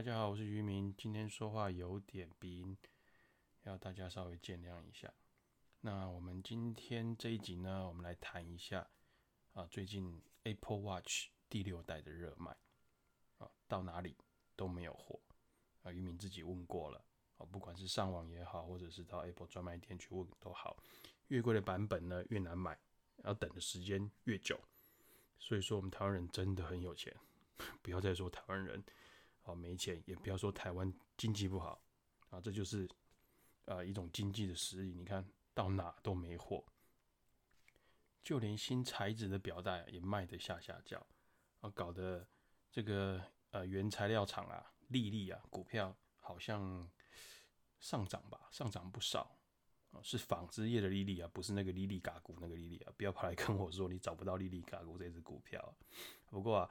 大家好，我是渔民。今天说话有点鼻音，要大家稍微见谅一下。那我们今天这一集呢，我们来谈一下啊，最近 Apple Watch 第六代的热卖啊，到哪里都没有货啊。渔民自己问过了啊，不管是上网也好，或者是到 Apple 专卖店去问都好，越贵的版本呢越难买，要等的时间越久。所以说，我们台湾人真的很有钱，不要再说台湾人。没钱也不要说台湾经济不好啊，这就是呃一种经济的实力。你看到哪都没货，就连新材质的表带也卖得下下叫啊，搞得这个呃原材料厂啊，利利啊股票好像上涨吧，上涨不少啊，是纺织业的利利啊，不是那个利利嘎股那个利利啊，不要跑来跟我说你找不到利利嘎股这只股票。不过啊。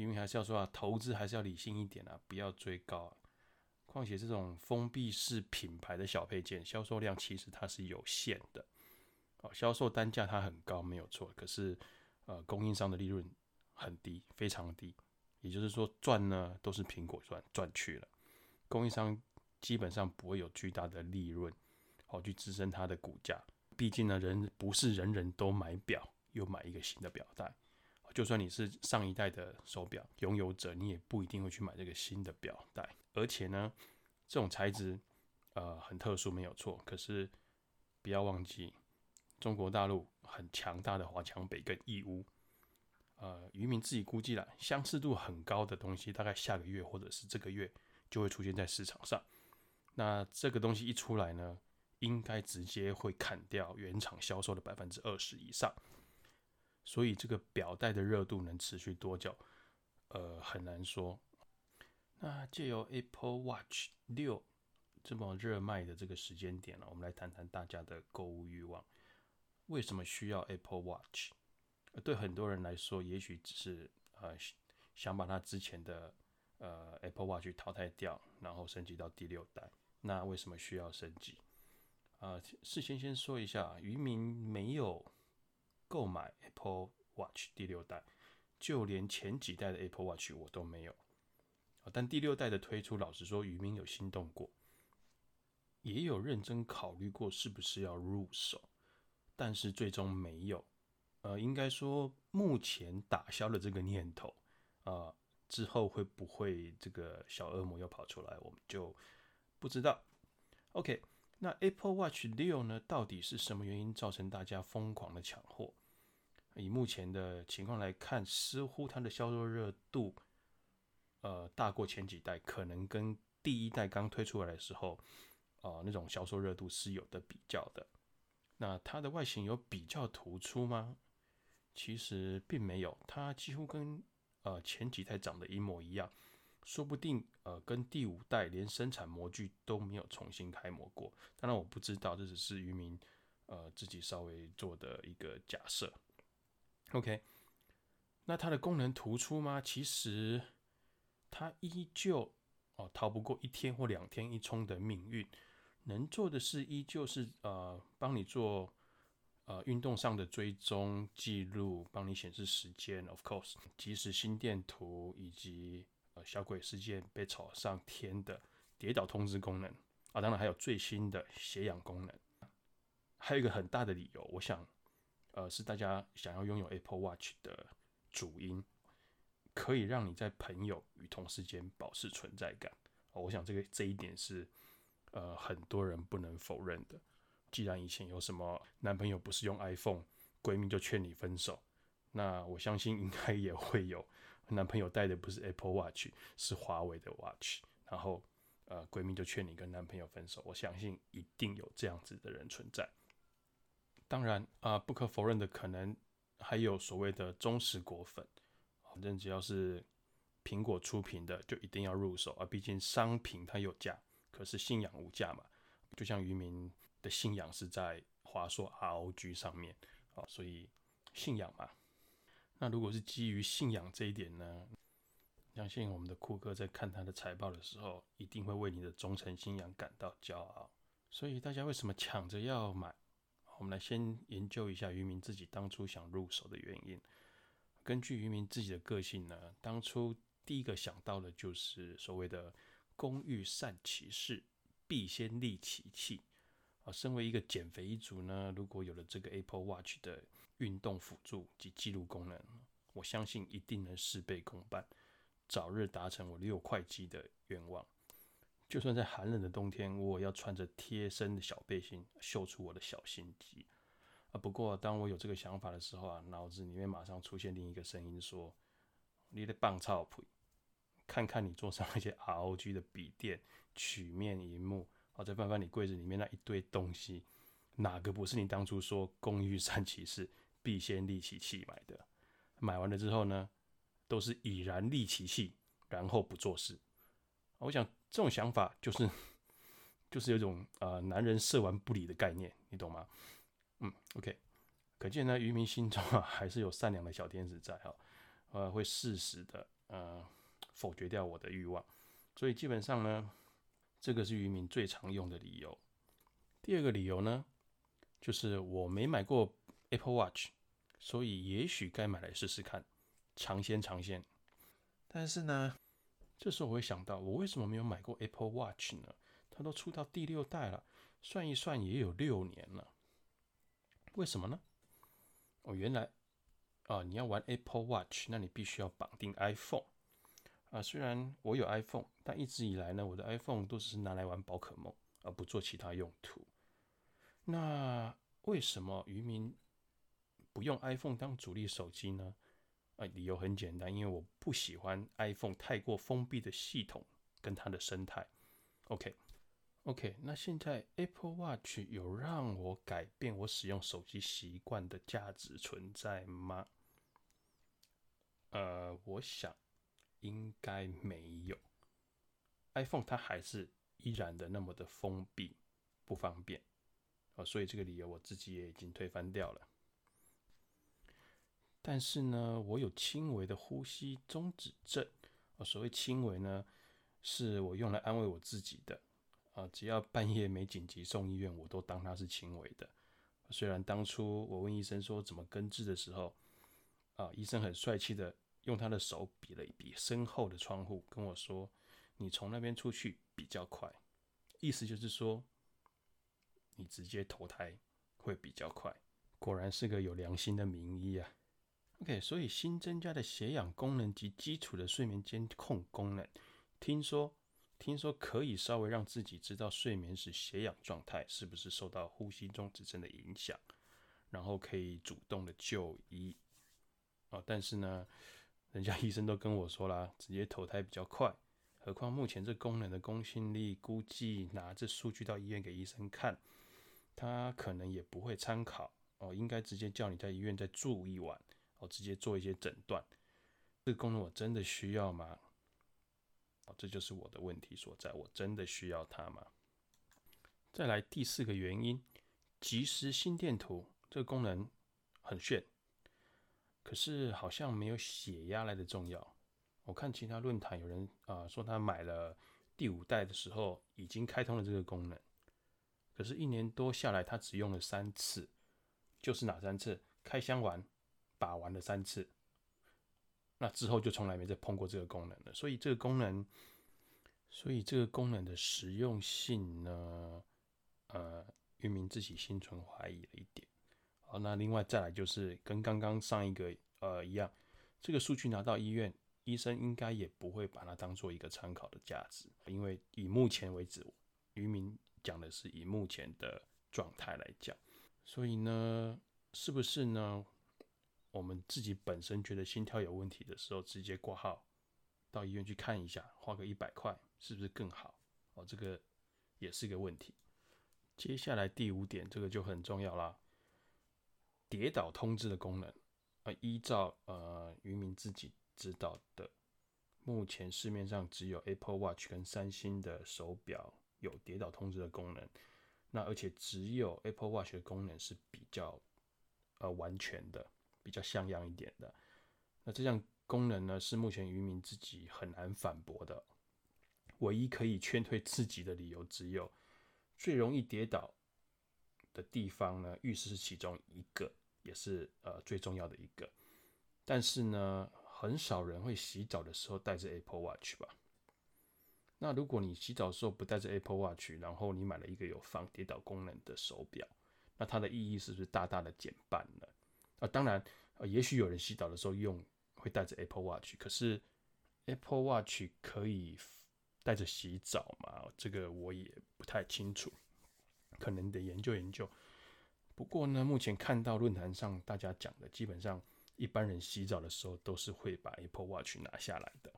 因为还是要说啊，投资还是要理性一点啊，不要追高。况且这种封闭式品牌的小配件，销售量其实它是有限的哦，销售单价它很高没有错，可是呃，供应商的利润很低，非常低。也就是说，赚呢都是苹果赚赚去了，供应商基本上不会有巨大的利润好去支撑它的股价。毕竟呢，人不是人人都买表又买一个新的表带。就算你是上一代的手表拥有者，你也不一定会去买这个新的表带。而且呢，这种材质呃很特殊，没有错。可是不要忘记，中国大陆很强大的华强北跟义乌，呃，渔民自己估计了，相似度很高的东西，大概下个月或者是这个月就会出现在市场上。那这个东西一出来呢，应该直接会砍掉原厂销售的百分之二十以上。所以这个表带的热度能持续多久？呃，很难说。那借由 Apple Watch 六这么热卖的这个时间点呢，我们来谈谈大家的购物欲望。为什么需要 Apple Watch？对很多人来说，也许只是呃想把它之前的呃 Apple Watch 淘汰掉，然后升级到第六代。那为什么需要升级？啊，事先先说一下，渔民没有。购买 Apple Watch 第六代，就连前几代的 Apple Watch 我都没有但第六代的推出，老实说，渔民有心动过，也有认真考虑过是不是要入手，但是最终没有。呃，应该说目前打消了这个念头啊，之后会不会这个小恶魔又跑出来，我们就不知道。OK。那 Apple Watch 六呢？到底是什么原因造成大家疯狂的抢货？以目前的情况来看，似乎它的销售热度，呃，大过前几代，可能跟第一代刚推出来的时候，啊，那种销售热度是有的比较的。那它的外形有比较突出吗？其实并没有，它几乎跟呃前几代长得一模一样。说不定，呃，跟第五代连生产模具都没有重新开模过。当然，我不知道，这只是渔民呃自己稍微做的一个假设。OK，那它的功能突出吗？其实它依旧哦逃不过一天或两天一充的命运。能做的事依旧是呃帮你做呃运动上的追踪记录，帮你显示时间，of course，即时心电图以及。呃，小鬼事件被炒上天的跌倒通知功能啊，当然还有最新的血氧功能，还有一个很大的理由，我想，呃，是大家想要拥有 Apple Watch 的主因，可以让你在朋友与同事间保持存在感。我想这个这一点是呃很多人不能否认的。既然以前有什么男朋友不是用 iPhone，闺蜜就劝你分手。那我相信应该也会有男朋友戴的不是 Apple Watch，是华为的 Watch，然后呃闺蜜就劝你跟男朋友分手。我相信一定有这样子的人存在。当然啊，不可否认的可能还有所谓的忠实果粉，反正只要是苹果出品的就一定要入手啊。毕竟商品它有价，可是信仰无价嘛。就像渔民的信仰是在华硕 ROG 上面啊，所以信仰嘛。那如果是基于信仰这一点呢？相信我们的库克在看他的财报的时候，一定会为你的忠诚信仰感到骄傲。所以大家为什么抢着要买？我们来先研究一下渔民自己当初想入手的原因。根据渔民自己的个性呢，当初第一个想到的就是所谓的工欲善其事，必先利其器。啊，身为一个减肥一族呢，如果有了这个 Apple Watch 的运动辅助及记录功能，我相信一定能事倍功半，早日达成我六块肌的愿望。就算在寒冷的冬天，我也要穿着贴身的小背心，秀出我的小心机。啊，不过当我有这个想法的时候啊，脑子里面马上出现另一个声音说：“你的棒操腿，看看你桌上那些 ROG 的笔电、曲面荧幕。”好，再翻翻你柜子里面那一堆东西，哪个不是你当初说“工欲善其事，必先利其器”买的？买完了之后呢，都是已然利其器，然后不做事。我想这种想法就是，就是有种呃男人射完不理的概念，你懂吗？嗯，OK，可见呢，渔民心中啊还是有善良的小天使在哈，呃，会适时的呃否决掉我的欲望，所以基本上呢。这个是渔民最常用的理由。第二个理由呢，就是我没买过 Apple Watch，所以也许该买来试试看，尝鲜尝鲜。但是呢，这时候我会想到，我为什么没有买过 Apple Watch 呢？它都出到第六代了，算一算也有六年了。为什么呢？哦，原来啊，你要玩 Apple Watch，那你必须要绑定 iPhone。啊，虽然我有 iPhone，但一直以来呢，我的 iPhone 都只是拿来玩宝可梦，而不做其他用途。那为什么渔民不用 iPhone 当主力手机呢？啊，理由很简单，因为我不喜欢 iPhone 太过封闭的系统跟它的生态。OK，OK，那现在 Apple Watch 有让我改变我使用手机习惯的价值存在吗？呃，我想。应该没有，iPhone 它还是依然的那么的封闭不方便啊，所以这个理由我自己也已经推翻掉了。但是呢，我有轻微的呼吸中止症啊，所谓轻微呢，是我用来安慰我自己的啊，只要半夜没紧急送医院，我都当它是轻微的。虽然当初我问医生说怎么根治的时候，啊，医生很帅气的。用他的手比了一比身后的窗户，跟我说：“你从那边出去比较快。”意思就是说，你直接投胎会比较快。果然是个有良心的名医啊。OK，所以新增加的血氧功能及基础的睡眠监控功能，听说听说可以稍微让自己知道睡眠时血氧状态是不是受到呼吸中止症的影响，然后可以主动的就医啊。但是呢？人家医生都跟我说啦，直接投胎比较快。何况目前这功能的公信力，估计拿这数据到医院给医生看，他可能也不会参考哦。应该直接叫你在医院再住一晚，哦，直接做一些诊断。这个功能我真的需要吗？哦，这就是我的问题所在。我真的需要它吗？再来第四个原因，即时心电图这个功能很炫。可是好像没有血压来的重要。我看其他论坛有人啊说他买了第五代的时候已经开通了这个功能，可是，一年多下来他只用了三次，就是哪三次？开箱完把玩了三次，那之后就从来没再碰过这个功能了。所以这个功能，所以这个功能的实用性呢，呃，渔民自己心存怀疑了一点。好，那另外再来就是跟刚刚上一个呃一样，这个数据拿到医院，医生应该也不会把它当做一个参考的价值，因为以目前为止，渔民讲的是以目前的状态来讲，所以呢，是不是呢？我们自己本身觉得心跳有问题的时候，直接挂号到医院去看一下，花个一百块，是不是更好？哦，这个也是一个问题。接下来第五点，这个就很重要啦。跌倒通知的功能，啊，依照呃渔民自己知道的，目前市面上只有 Apple Watch 跟三星的手表有跌倒通知的功能，那而且只有 Apple Watch 的功能是比较呃完全的，比较像样一点的。那这项功能呢，是目前渔民自己很难反驳的，唯一可以劝退自己的理由只有最容易跌倒的地方呢，浴室是其中一个。也是呃最重要的一个，但是呢，很少人会洗澡的时候带着 Apple Watch 吧？那如果你洗澡的时候不带着 Apple Watch，然后你买了一个有防跌倒功能的手表，那它的意义是不是大大的减半了？啊，当然，呃，也许有人洗澡的时候用会带着 Apple Watch，可是 Apple Watch 可以带着洗澡吗？这个我也不太清楚，可能得研究研究。不过呢，目前看到论坛上大家讲的，基本上一般人洗澡的时候都是会把 Apple Watch 拿下来的。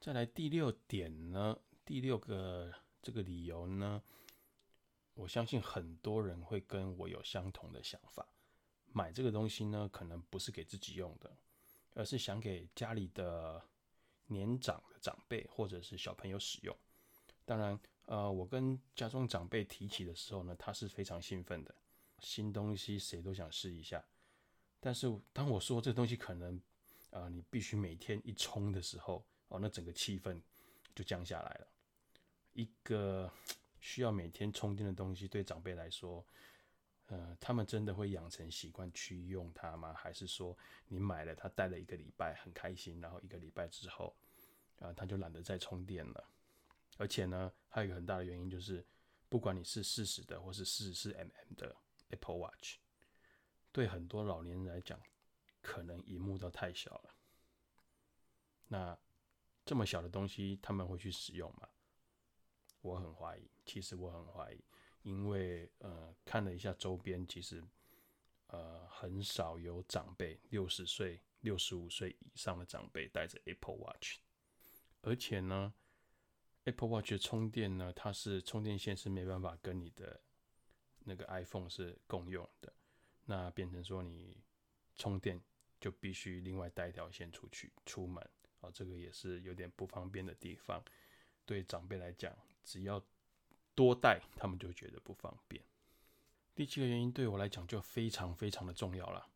再来第六点呢，第六个这个理由呢，我相信很多人会跟我有相同的想法。买这个东西呢，可能不是给自己用的，而是想给家里的年长的长辈或者是小朋友使用。当然，呃，我跟家中长辈提起的时候呢，他是非常兴奋的。新东西谁都想试一下，但是当我说这东西可能，啊，你必须每天一充的时候，哦，那整个气氛就降下来了。一个需要每天充电的东西，对长辈来说，呃，他们真的会养成习惯去用它吗？还是说你买了它戴了一个礼拜很开心，然后一个礼拜之后，啊，他就懒得再充电了？而且呢，还有一个很大的原因就是，不管你是四十的或是四十四 mm 的。Apple Watch 对很多老年人来讲，可能荧幕都太小了。那这么小的东西，他们会去使用吗？我很怀疑。其实我很怀疑，因为呃，看了一下周边，其实呃，很少有长辈六十岁、六十五岁以上的长辈带着 Apple Watch。而且呢，Apple Watch 的充电呢，它是充电线是没办法跟你的。那个 iPhone 是共用的，那变成说你充电就必须另外带一条线出去出门啊，这个也是有点不方便的地方。对长辈来讲，只要多带，他们就觉得不方便。第七个原因对我来讲就非常非常的重要了，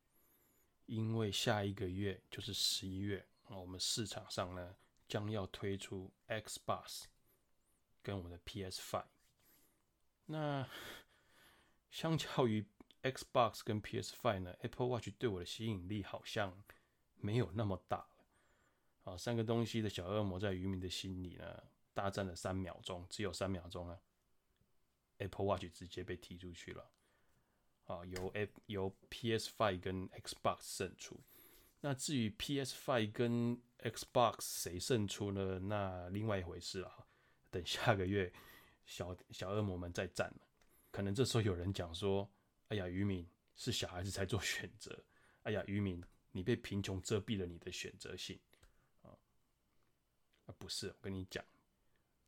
因为下一个月就是十一月，我们市场上呢将要推出 Xbox 跟我们的 PS Five，那。相较于 Xbox 跟 PS5 呢，Apple Watch 对我的吸引力好像没有那么大了。啊，三个东西的小恶魔在渔民的心里呢，大战了三秒钟，只有三秒钟啊，Apple Watch 直接被踢出去了。啊，由 A 由 PS5 跟 Xbox 胜出。那至于 PS5 跟 Xbox 谁胜出呢？那另外一回事了。等下个月小小恶魔们再战了。可能这时候有人讲说：“哎呀，渔民是小孩子才做选择。哎呀，渔民，你被贫穷遮蔽了你的选择性！啊，不是，我跟你讲，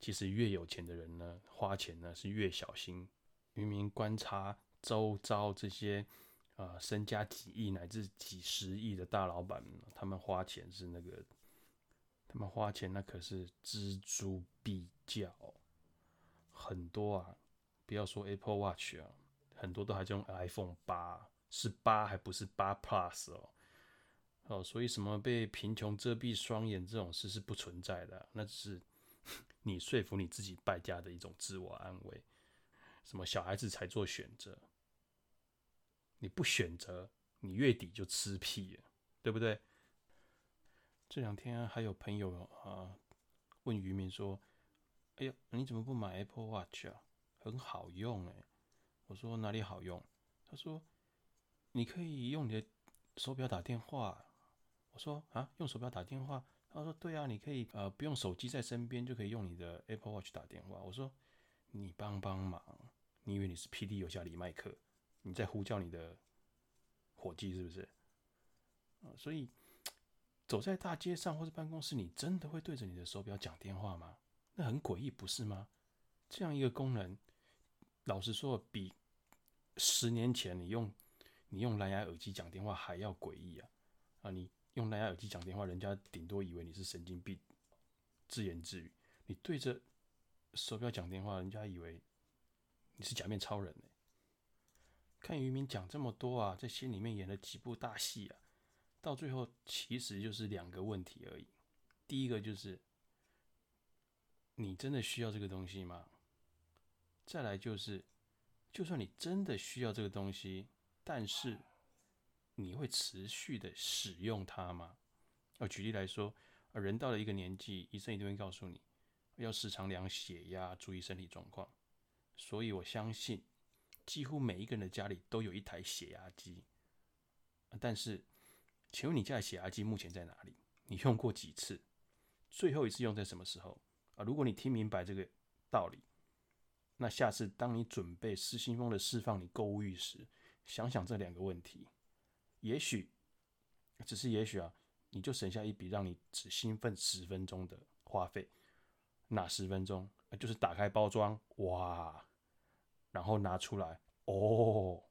其实越有钱的人呢，花钱呢是越小心。渔民观察周遭这些啊，身家几亿乃至几十亿的大老板，他们花钱是那个，他们花钱那可是锱铢必较，很多啊。”不要说 Apple Watch 啊，很多都还在用 iPhone 八，是八还不是八 Plus 哦。哦，所以什么被贫穷遮蔽双眼这种事是不存在的，那只是你说服你自己败家的一种自我安慰。什么小孩子才做选择，你不选择，你月底就吃屁了，对不对？这两天还有朋友啊问渔民说：“哎呀，你怎么不买 Apple Watch 啊？”很好用哎，我说哪里好用？他说你可以用你的手表打电话。我说啊，用手表打电话？他说对啊，你可以呃不用手机在身边就可以用你的 Apple Watch 打电话。我说你帮帮忙，你以为你是 P D 有效李麦克？你在呼叫你的伙计是不是？啊，所以走在大街上或者办公室，你真的会对着你的手表讲电话吗？那很诡异，不是吗？这样一个功能。老实说，比十年前你用你用蓝牙耳机讲电话还要诡异啊！啊，你用蓝牙耳机讲电话，人家顶多以为你是神经病，自言自语；你对着手表讲电话，人家以为你是假面超人呢。看渔民讲这么多啊，在心里面演了几部大戏啊，到最后其实就是两个问题而已。第一个就是，你真的需要这个东西吗？再来就是，就算你真的需要这个东西，但是你会持续的使用它吗？要，举例来说，人到了一个年纪，医生一定会告诉你，要时常量血压，注意身体状况。所以我相信，几乎每一个人的家里都有一台血压机。但是，请问你家的血压机目前在哪里？你用过几次？最后一次用在什么时候？啊，如果你听明白这个道理，那下次当你准备失心疯的释放你购物欲时，想想这两个问题，也许，只是也许啊，你就省下一笔让你只兴奋十分钟的花费。哪十分钟？就是打开包装，哇，然后拿出来，哦，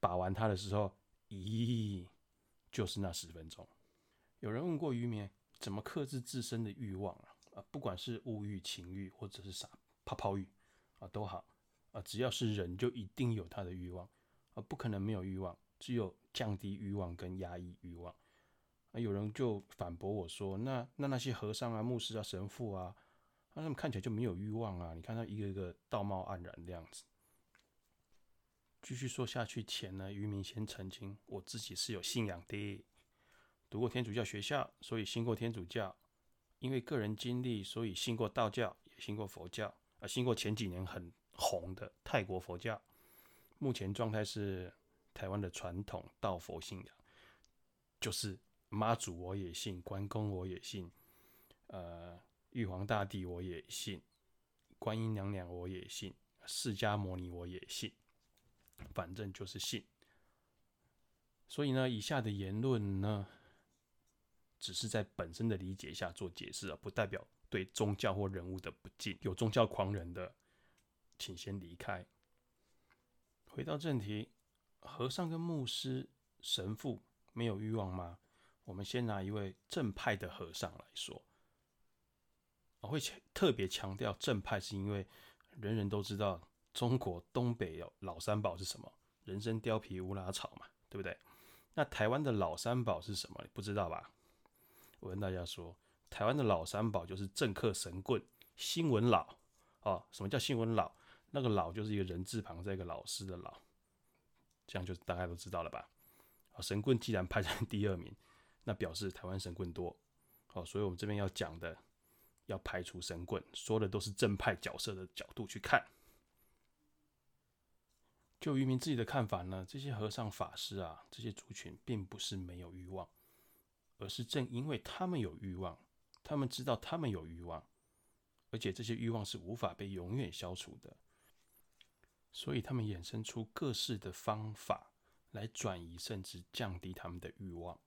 把玩它的时候，咦，就是那十分钟。有人问过渔民，怎么克制自身的欲望啊？啊，不管是物欲、情欲，或者是啥泡泡欲啊，都好啊，只要是人，就一定有他的欲望啊，不可能没有欲望，只有降低欲望跟压抑欲望啊。有人就反驳我说，那那那些和尚啊、牧师啊、神父啊，那他们看起来就没有欲望啊？你看他一个一个道貌岸然的样子。继续说下去前呢，渔民先澄清，我自己是有信仰的，读过天主教学校，所以信过天主教。因为个人经历，所以信过道教，也信过佛教，啊，信过前几年很红的泰国佛教。目前状态是台湾的传统道佛信仰，就是妈祖我也信，关公我也信，呃，玉皇大帝我也信，观音娘娘我也信，释迦牟尼我也信，反正就是信。所以呢，以下的言论呢。只是在本身的理解下做解释啊，不代表对宗教或人物的不敬。有宗教狂人的，请先离开。回到正题，和尚跟牧师、神父没有欲望吗？我们先拿一位正派的和尚来说，我会特别强调正派，是因为人人都知道中国东北有老三宝是什么？人参、貂皮、乌拉草嘛，对不对？那台湾的老三宝是什么？不知道吧？我跟大家说，台湾的老三宝就是政客神棍、新闻老哦。什么叫新闻老？那个老就是一个人字旁，再一个老师的老，这样就大家都知道了吧？好，神棍既然排在第二名，那表示台湾神棍多好。所以我们这边要讲的，要排除神棍，说的都是正派角色的角度去看。就渔民自己的看法呢，这些和尚法师啊，这些族群并不是没有欲望。而是正因为他们有欲望，他们知道他们有欲望，而且这些欲望是无法被永远消除的，所以他们衍生出各式的方法来转移甚至降低他们的欲望，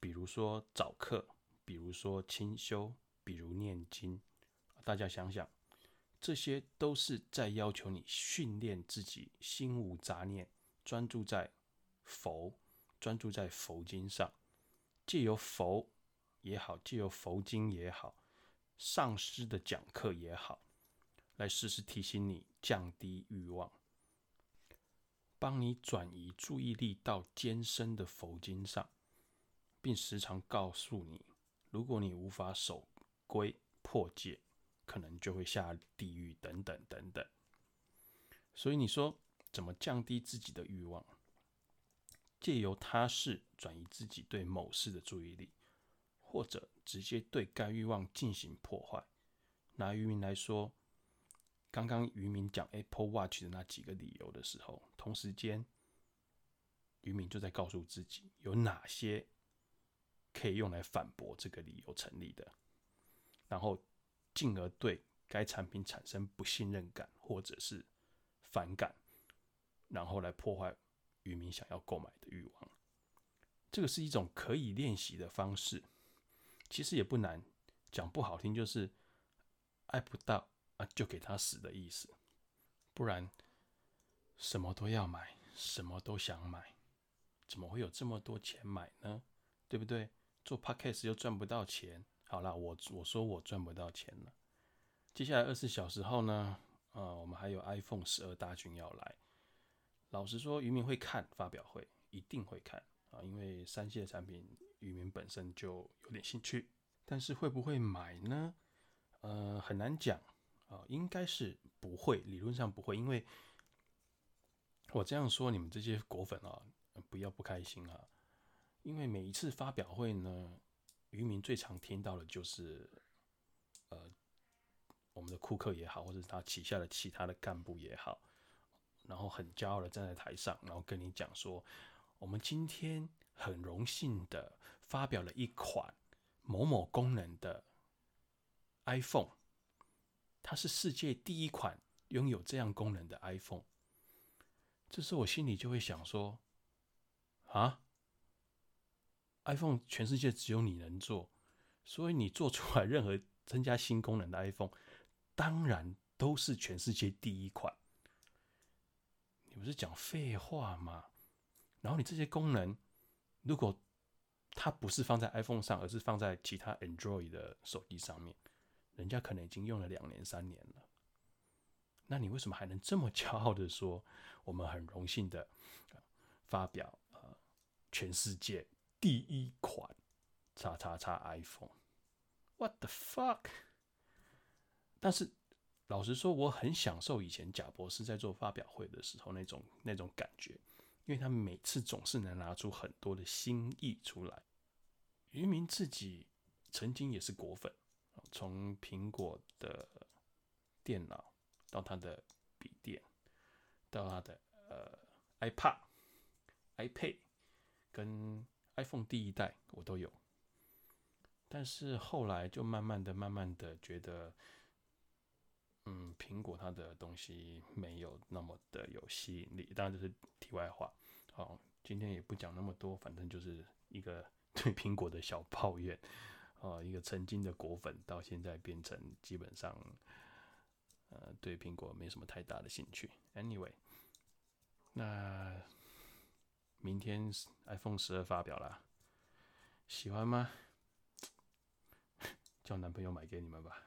比如说早课，比如说清修，比如念经。大家想想，这些都是在要求你训练自己心无杂念，专注在佛，专注在佛经上。借由佛也好，借由佛经也好，上师的讲课也好，来时时提醒你降低欲望，帮你转移注意力到艰深的佛经上，并时常告诉你，如果你无法守规破戒，可能就会下地狱等等等等。所以你说怎么降低自己的欲望？借由他事转移自己对某事的注意力，或者直接对该欲望进行破坏。拿渔民来说，刚刚渔民讲 Apple Watch 的那几个理由的时候，同时间渔民就在告诉自己有哪些可以用来反驳这个理由成立的，然后进而对该产品产生不信任感或者是反感，然后来破坏。渔民想要购买的欲望，这个是一种可以练习的方式，其实也不难。讲不好听就是爱不到啊，就给他死的意思。不然什么都要买，什么都想买，怎么会有这么多钱买呢？对不对？做 podcast 又赚不到钱。好了，我我说我赚不到钱了。接下来二十四小时后呢？呃，我们还有 iPhone 十二大军要来。老实说，渔民会看发表会，一定会看啊，因为三系的产品，渔民本身就有点兴趣。但是会不会买呢？呃，很难讲啊，应该是不会，理论上不会。因为我这样说，你们这些果粉啊，不要不开心啊。因为每一次发表会呢，渔民最常听到的就是，呃，我们的库克也好，或者是他旗下的其他的干部也好，然后很骄傲的站在台上，然后跟你讲说，我们今天很荣幸的发表了一款某某功能的 iPhone，它是世界第一款拥有这样功能的 iPhone。这时我心里就会想说，啊，iPhone 全世界只有你能做，所以你做出来任何增加新功能的 iPhone。当然都是全世界第一款，你不是讲废话吗？然后你这些功能，如果它不是放在 iPhone 上，而是放在其他 Android 的手机上面，人家可能已经用了两年、三年了。那你为什么还能这么骄傲的说，我们很荣幸的发表呃全世界第一款叉叉叉 iPhone？What the fuck？但是，老实说，我很享受以前贾博士在做发表会的时候那种那种感觉，因为他每次总是能拿出很多的新意出来。于明自己曾经也是果粉，从苹果的电脑到它的笔电，到它的呃 iPad、iPad 跟 iPhone 第一代我都有，但是后来就慢慢的、慢慢的觉得。嗯，苹果它的东西没有那么的有吸引力，当然这是题外话。好，今天也不讲那么多，反正就是一个对苹果的小抱怨。哦，一个曾经的果粉，到现在变成基本上，呃，对苹果没什么太大的兴趣。Anyway，那明天 iPhone 十二发表了，喜欢吗？叫男朋友买给你们吧。